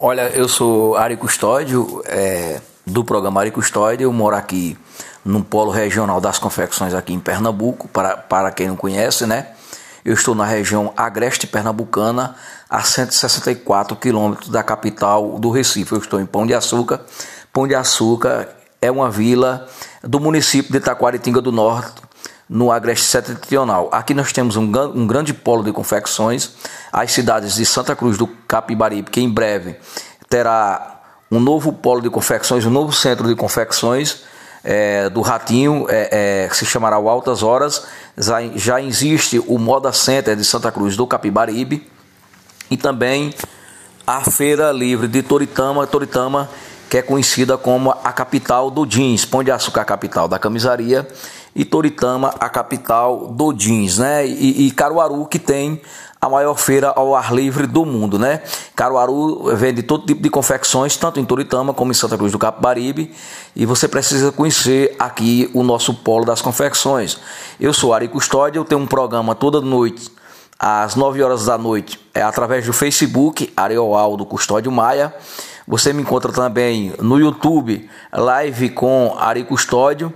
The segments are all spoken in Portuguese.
Olha, eu sou Ari Custódio, é, do programa Ari Custódio. Eu moro aqui no Polo Regional das Confecções, aqui em Pernambuco, para, para quem não conhece, né? Eu estou na região agreste pernambucana, a 164 quilômetros da capital do Recife. Eu estou em Pão de Açúcar. Pão de Açúcar é uma vila do município de Taquaritinga do Norte, no Agreste Setentrional. Aqui nós temos um, um, grande polo de confecções, as cidades de Santa Cruz do Capibaribe, que em breve terá um novo polo de confecções, um novo centro de confecções é, do Ratinho, é, é, que se chamará Altas Horas. Já, já existe o Moda Center de Santa Cruz do Capibaribe e também a Feira Livre de Toritama, Toritama que é conhecida como a capital do jeans, Pão de Açúcar capital da camisaria e Toritama a capital do jeans, né? E, e Caruaru que tem a maior feira ao ar livre do mundo, né? Caruaru vende todo tipo de confecções, tanto em Toritama como em Santa Cruz do Capibaribe, e você precisa conhecer aqui o nosso polo das confecções. Eu sou Ari Custódio, eu tenho um programa toda noite às 9 horas da noite, é através do Facebook, Arioaldo Custódio Maia. Você me encontra também no YouTube, live com Ari Custódio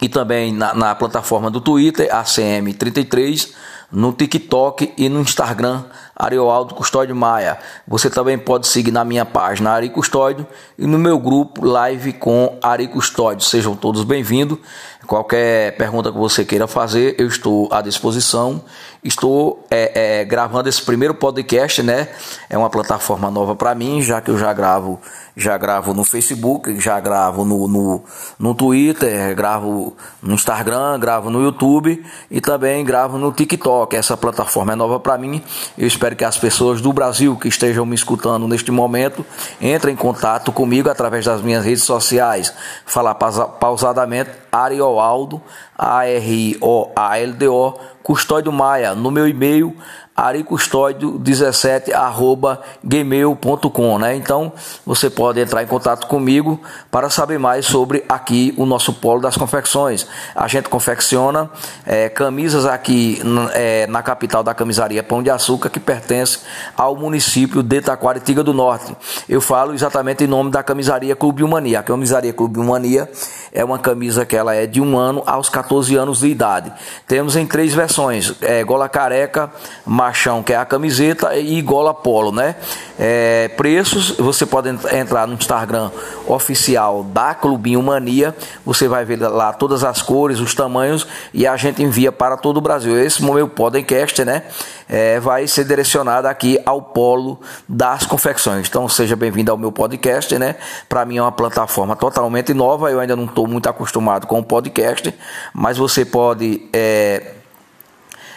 e também na, na plataforma do Twitter, ACM33, no TikTok e no Instagram, Arioaldo Custódio Maia. Você também pode seguir na minha página Ari Custódio e no meu grupo Live com Ari Custódio. Sejam todos bem-vindos. Qualquer pergunta que você queira fazer, eu estou à disposição. Estou é, é, gravando esse primeiro podcast, né? É uma plataforma nova para mim, já que eu já gravo, já gravo no Facebook, já gravo no, no, no Twitter, gravo no Instagram, gravo no YouTube e também gravo no TikTok. Essa plataforma é nova para mim. Eu espero que as pessoas do Brasil que estejam me escutando neste momento entrem em contato comigo através das minhas redes sociais. Falar pausadamente, Arioaldo, A-R-I-O-A-L-D-O, Custódio Maia, no meu e-mail aricustódio17 arroba gmail.com, né? Então você pode entrar em contato comigo para saber mais sobre aqui o nosso polo das confecções. A gente confecciona é, camisas aqui é, na capital da camisaria Pão de Açúcar, que pertence ao município de Taquaritinga do Norte. Eu falo exatamente em nome da camisaria Clube Humania. A camisaria Clube Humania é uma camisa que ela é de um ano aos 14 anos de idade. Temos em três versões: é, gola careca, machão, que é a camiseta, e gola polo, né? É, preços, você pode entrar no Instagram oficial da Clubinho Mania, você vai ver lá todas as cores, os tamanhos e a gente envia para todo o Brasil. Esse meu podcast, né, é, vai ser direcionado aqui ao polo das confecções. Então seja bem-vindo ao meu podcast, né? Para mim é uma plataforma totalmente nova, eu ainda não estou muito acostumado com o podcast, mas você pode é,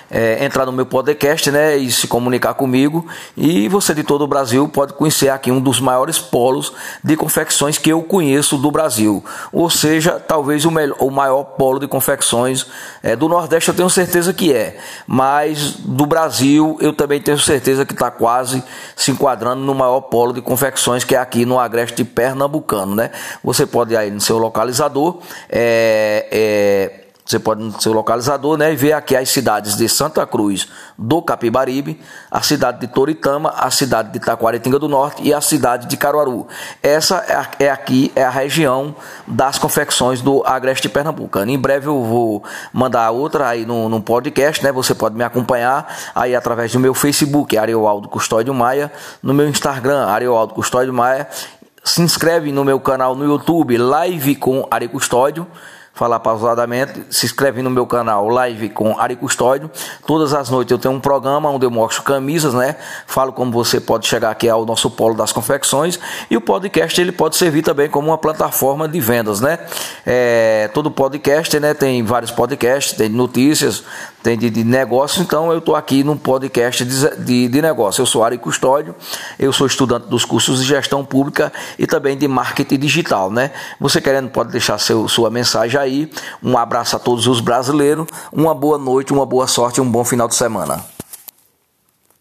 é, entrar no meu podcast né, e se comunicar comigo. E você de todo o Brasil pode conhecer aqui um dos maiores polos de confecções que eu conheço do Brasil. Ou seja, talvez o, melhor, o maior polo de confecções é, do Nordeste, eu tenho certeza que é. Mas do Brasil, eu também tenho certeza que está quase se enquadrando no maior polo de confecções que é aqui no Agreste Pernambucano. Né? Você pode ir aí no seu localizador. É, é, você pode no seu localizador, né, e ver aqui as cidades de Santa Cruz do Capibaribe, a cidade de Toritama, a cidade de Taquaritinga do Norte e a cidade de Caruaru. Essa é, é aqui é a região das confecções do Agreste Pernambucano. Em breve eu vou mandar outra aí no, no podcast, né? Você pode me acompanhar aí através do meu Facebook, Arioaldo Custódio Maia, no meu Instagram, Arioaldo Custódio Maia. Se inscreve no meu canal no YouTube, Live com Ari Custódio falar pausadamente, se inscreve no meu canal Live com Ari Custódio. Todas as noites eu tenho um programa onde eu mostro camisas, né? Falo como você pode chegar aqui ao nosso polo das confecções e o podcast ele pode servir também como uma plataforma de vendas, né? É, todo podcast, né? Tem vários podcasts, tem notícias, tem de, de negócios, então eu estou aqui num podcast de, de, de negócio. Eu sou Ari Custódio, eu sou estudante dos cursos de gestão pública e também de marketing digital, né? Você querendo pode deixar seu, sua mensagem Um abraço a todos os brasileiros, uma boa noite, uma boa sorte e um bom final de semana.